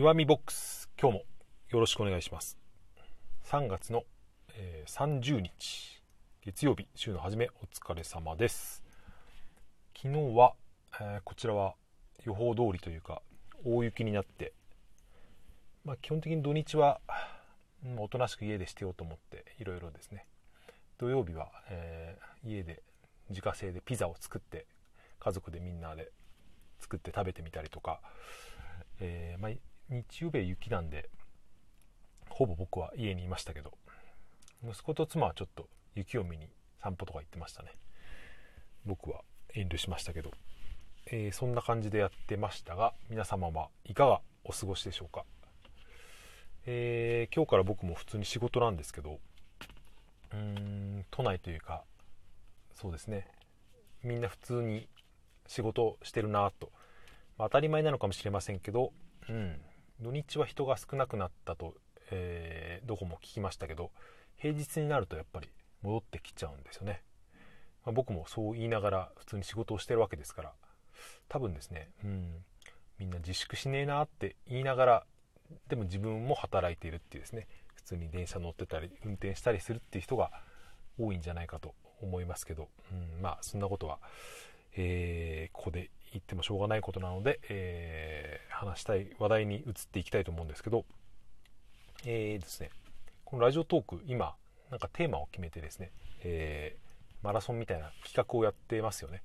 岩見ボックス今日もよろしくお願いします。3月の、えー、30日月曜日週の初めお疲れ様です。昨日は、えー、こちらは予報通りというか大雪になってまあ、基本的に土日は、うん、おとなしく家でしてようと思っていろいろですね。土曜日は、えー、家で自家製でピザを作って家族でみんなで作って食べてみたりとか、えー、まあ、日曜日は雪なんでほぼ僕は家にいましたけど息子と妻はちょっと雪を見に散歩とか行ってましたね。僕は遠慮しましたけど、えー、そんな感じでやってましたが皆様はいかがお過ごしでしょうか、えー、今日から僕も普通に仕事なんですけどうーん都内というかそうですね。みんな普通に仕事してるなと、まあ、当たり前なのかもしれませんけど、うん、土日は人が少なくなったと、えー、どこも聞きましたけど平日になるとやっぱり戻ってきちゃうんですよね、まあ、僕もそう言いながら普通に仕事をしてるわけですから多分ですね、うん、みんな自粛しねえなって言いながらでも自分も働いているっていうですね普通に電車乗ってたり運転したりするっていう人が多いんじゃないかと思いますけど、うん、まあそんなことは、えー、ここで言ってもしょうがないことなので、えー、話したい話題に移っていきたいと思うんですけど、えー、ですね、このラジオトーク、今、なんかテーマを決めてですね、えー、マラソンみたいな企画をやってますよね。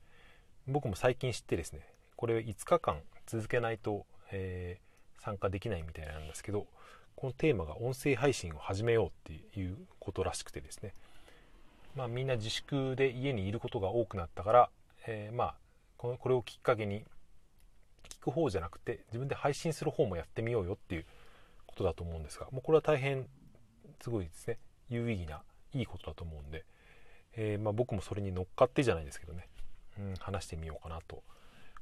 僕も最近知ってですね、これ5日間続けないと、えー、参加できないみたいなんですけど、このテーマが音声配信を始めようっていうことらしくてですね、まあみんな自粛で家にいることが多くなったから、えー、まあこれをきっかけに聞く方じゃなくて自分で配信する方もやってみようよっていうことだと思うんですがもうこれは大変すごいですね。有意義ないいことだと思うんで、えー、まあ、僕もそれに乗っかってじゃないですけどね、うん、話してみようかなと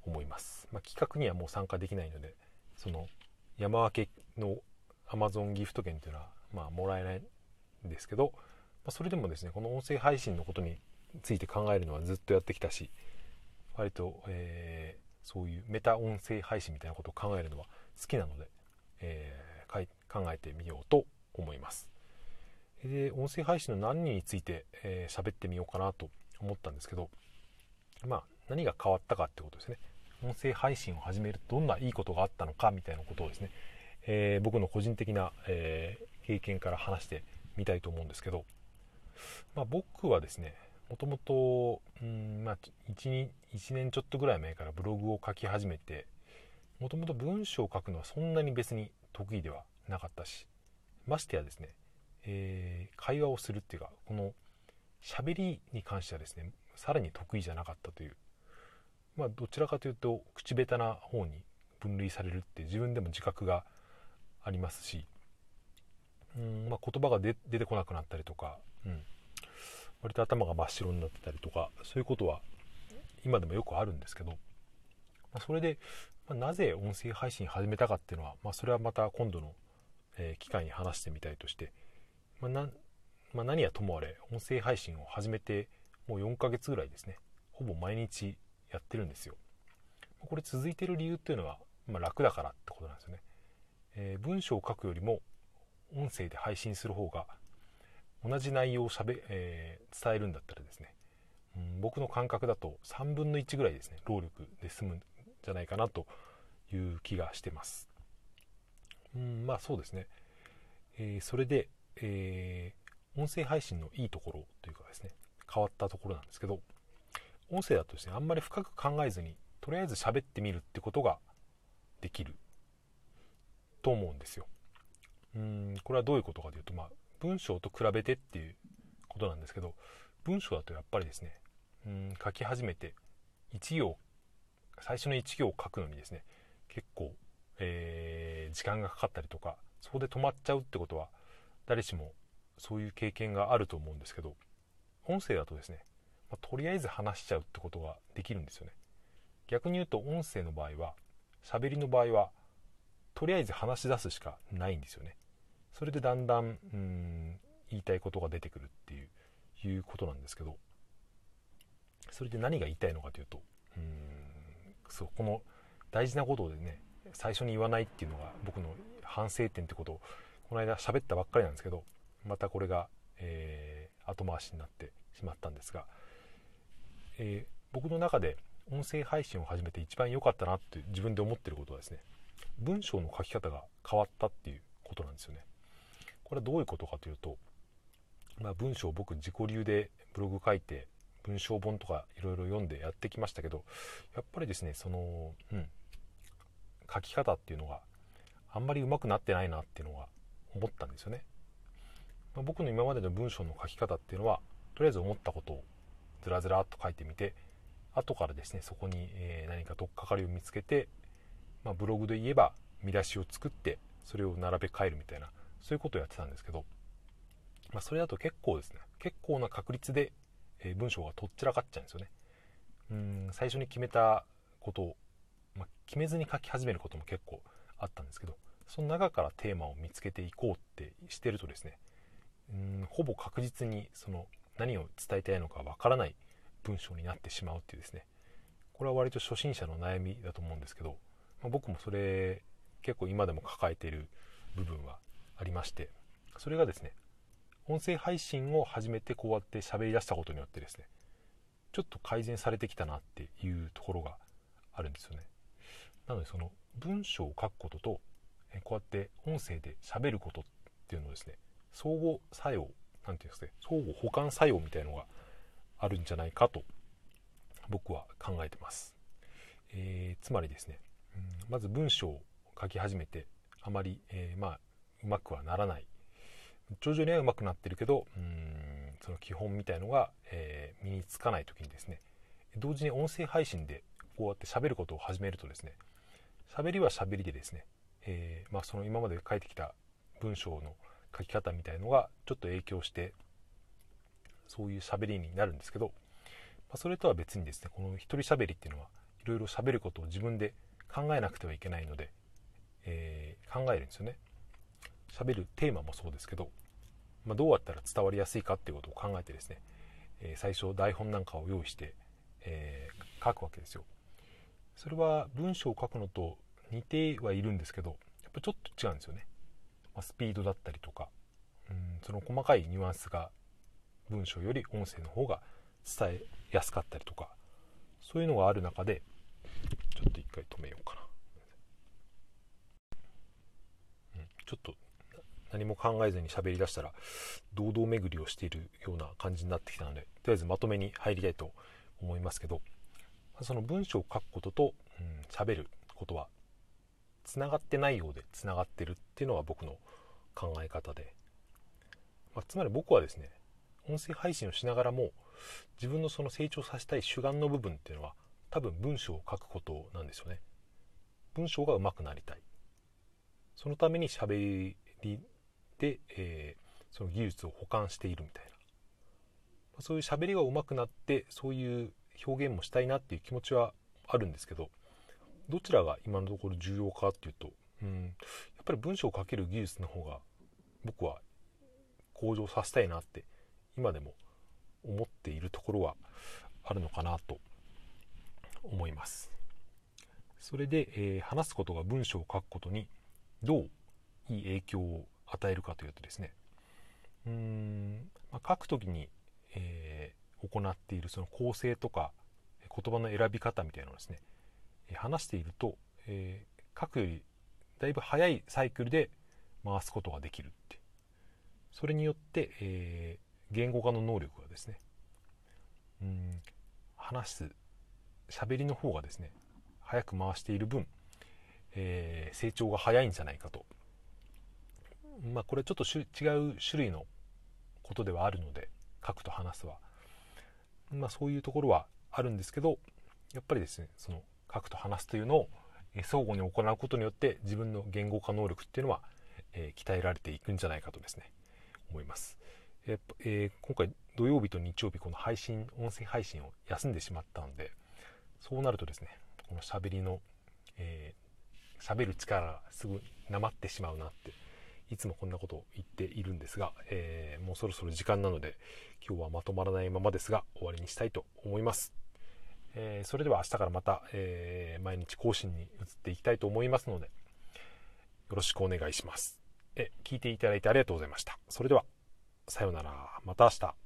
思います、まあ、企画にはもう参加できないのでその山分けの Amazon ギフト券っていうのはまあもらえないんですけど、まあ、それでもですねこの音声配信のことについて考えるのはずっとやってきたし割と、えー、そういうメタ音声配信みたいなことを考えるのは好きなので、えー、考えてみようと思います。で音声配信の何について喋、えー、ってみようかなと思ったんですけど、まあ、何が変わったかってことですね。音声配信を始めるとどんないいことがあったのかみたいなことをですね、えー、僕の個人的な、えー、経験から話してみたいと思うんですけど、まあ、僕はですねもともと、うんまあ1、1年ちょっとぐらい前からブログを書き始めてもともと文章を書くのはそんなに別に得意ではなかったしましてやですね、えー、会話をするっていうかこの喋りに関してはですねさらに得意じゃなかったというまあどちらかというと口下手な方に分類されるって自分でも自覚がありますしうん、まあ、言葉が出てこなくなったりとか、うん、割と頭が真っ白になってたりとかそういうことは今でもよくあるんですけど、ま、それで、ま、なぜ音声配信始めたかっていうのは、まあ、それはまた今度の、え、機会に話してみたいとして、まなまあ、何やともあれ音声配信を始めてもう4ヶ月ぐらいですね。ほぼ毎日やってるんですよ。これ続いてる理由っていうのは、ま楽だからってことなんですよね、えー、文章を書くよりも音声で配信する方が同じ内容をしゃべ、えー、伝えるんだったらですね、うん、僕の感覚だと3分の1ぐらいですね労力で済むんじゃないかなという気がしてます。うん、まあそうですね、えー、それで、えー、音声配信のいいところというかですね変わったところなんですけど音声だとですねあんまり深く考えずにとりあえず喋ってみるってことができると思うんですよ。うんこれはどういうことかというと、まあ、文章と比べてっていうことなんですけど文章だとやっぱりですねうん書き始めて1行最初の1行を書くのにですね結構、えー、時間がかかったりとかそこで止まっちゃうってことは誰しもそういう経験があると思うんですけど音声だとですね、まあ、とりあえず話しちゃうってことができるんですよね。逆に言うと音声の場合は喋りの場合はとりあえず話し出すしかないんですよね。それでだんだんうん言いたいことが出てくるっていういうことなんですけどそれで何が言いたいのかというとうんそうこの大事なことでね最初に言わないっていうのが僕の反省点ってことをこの間喋ったばっかりなんですけどまたこれが、えー、後回しになってしまったんですが、えー、僕の中で音声配信を始めて一番良かったなって自分で思ってることはですね文章の書き方が変わったっていうことなんですよね。これはどういうことかというと、まあ、文章を僕自己流でブログ書いて文章本とかいろいろ読んでやってきましたけどやっぱりですねそのうん書き方っていうのがあんまり上手くなってないなっていうのが思ったんですよね、まあ、僕の今までの文章の書き方っていうのはとりあえず思ったことをずらずらっと書いてみて後からですねそこに、え何か取っかかりを見つけて、まあ、ブログで言えば見出しを作ってそれを並べ替えるみたいなそういうことをやってたんですけど、まあ、それだと結構ですね結構な確率で、え文章がとっちらかっちゃうんですよね。うん最初に決めたことを、まあ、決めずに書き始めることも結構あったんですけどその中からテーマを見つけていこうってしてるとですねうんほぼ確実にその何を伝えたいのかわからない文章になってしまうっていうですねこれは割と初心者の悩みだと思うんですけど、まあ、僕もそれ結構今でも抱えている部分はありましてそれがですね音声配信を始めてこうやって喋り出したことによってですねちょっと改善されてきたなっていうところがあるんですよね。なのでその文章を書くこととこうやって音声で喋ることっていうのをですね相互作用何て言うんですかね相互補完作用みたいのがあるんじゃないかと僕は考えてます、えー、つまりですね、うん、まず文章を書き始めてあまり、えー、まあうまくはならない。徐々にはうまくなってるけどうんその基本みたいのが、えー、身につかない時にですね同時に音声配信でこうやって喋ることを始めるとですね喋りは喋りでですね、えー、まあ、その今まで書いてきた文章の書き方みたいのがちょっと影響してそういう喋りになるんですけど、まあ、それとは別にですねこの一人喋りっていうのはいろいろ喋ることを自分で考えなくてはいけないので、えー、考えるんですよね。喋るテーマもそうですけど、まあ、どうやったら伝わりやすいかっていうことを考えてですね、え、最初台本なんかを用意して、えー、書くわけですよ。それは文章を書くのと似てはいるんですけどやっぱちょっと違うんですよね、まあ、スピードだったりとかうんその細かいニュアンスが文章より音声の方が伝えやすかったりとかそういうのがある中でちょっと一回止めようかな、うん、ちょっと何も考えずに喋りだしたら堂々巡りをしているような感じになってきたのでとりあえずまとめに入りたいと思いますけどその文章を書くことと喋、うん、ることはつながってないようでつながってるっていうのが僕の考え方で、まあ、つまり僕はですね音声配信をしながらも自分のその成長させたい主眼の部分っていうのは多分文章を書くことなんですよね。文章が上手くなりたい。そのために喋りで、えー、その技術を補完しているみたいな。まあそういう喋りが上手くなってそういう表現もしたいなっていう気持ちはあるんですけどどちらが今のところ重要かっていうと、うん、やっぱり文章を書ける技術の方が僕は向上させたいなって今でも思っているところはあるのかなと思います。それで、えー、話すことが文章を書くことにどういい影響を与えるかというとですね。うーん、まあ、書く時に、えー、行っているその構成とか言葉の選び方みたいなのをですね話していると、えー、書くよりだいぶ早いサイクルで回すことができるって。それによって、え言語化の能力がですねうん話す喋りの方がですね早く回している分、えー、成長が早いんじゃないかと。まあこれちょっと違う種類のことではあるので書くと話すはまあそういうところはあるんですけどやっぱりですねその書くと話すというのを相互に行うことによって自分の言語化能力っていうのは、えー、鍛えられていくんじゃないかとですね思います。えー、今回土曜日と日曜日この配信音声配信を休んでしまったのでそうなるとですねこの喋りのえー、喋る力がすぐなまってしまうなっていつもこんなことを言っているんですが、えー、もうそろそろ時間なので今日はまとまらないままですが終わりにしたいと思います、えー、それでは明日からまた、えー、毎日更新に移っていきたいと思いますのでよろしくお願いします。え聞いていただいてありがとうございました。それではさようなら。また明日。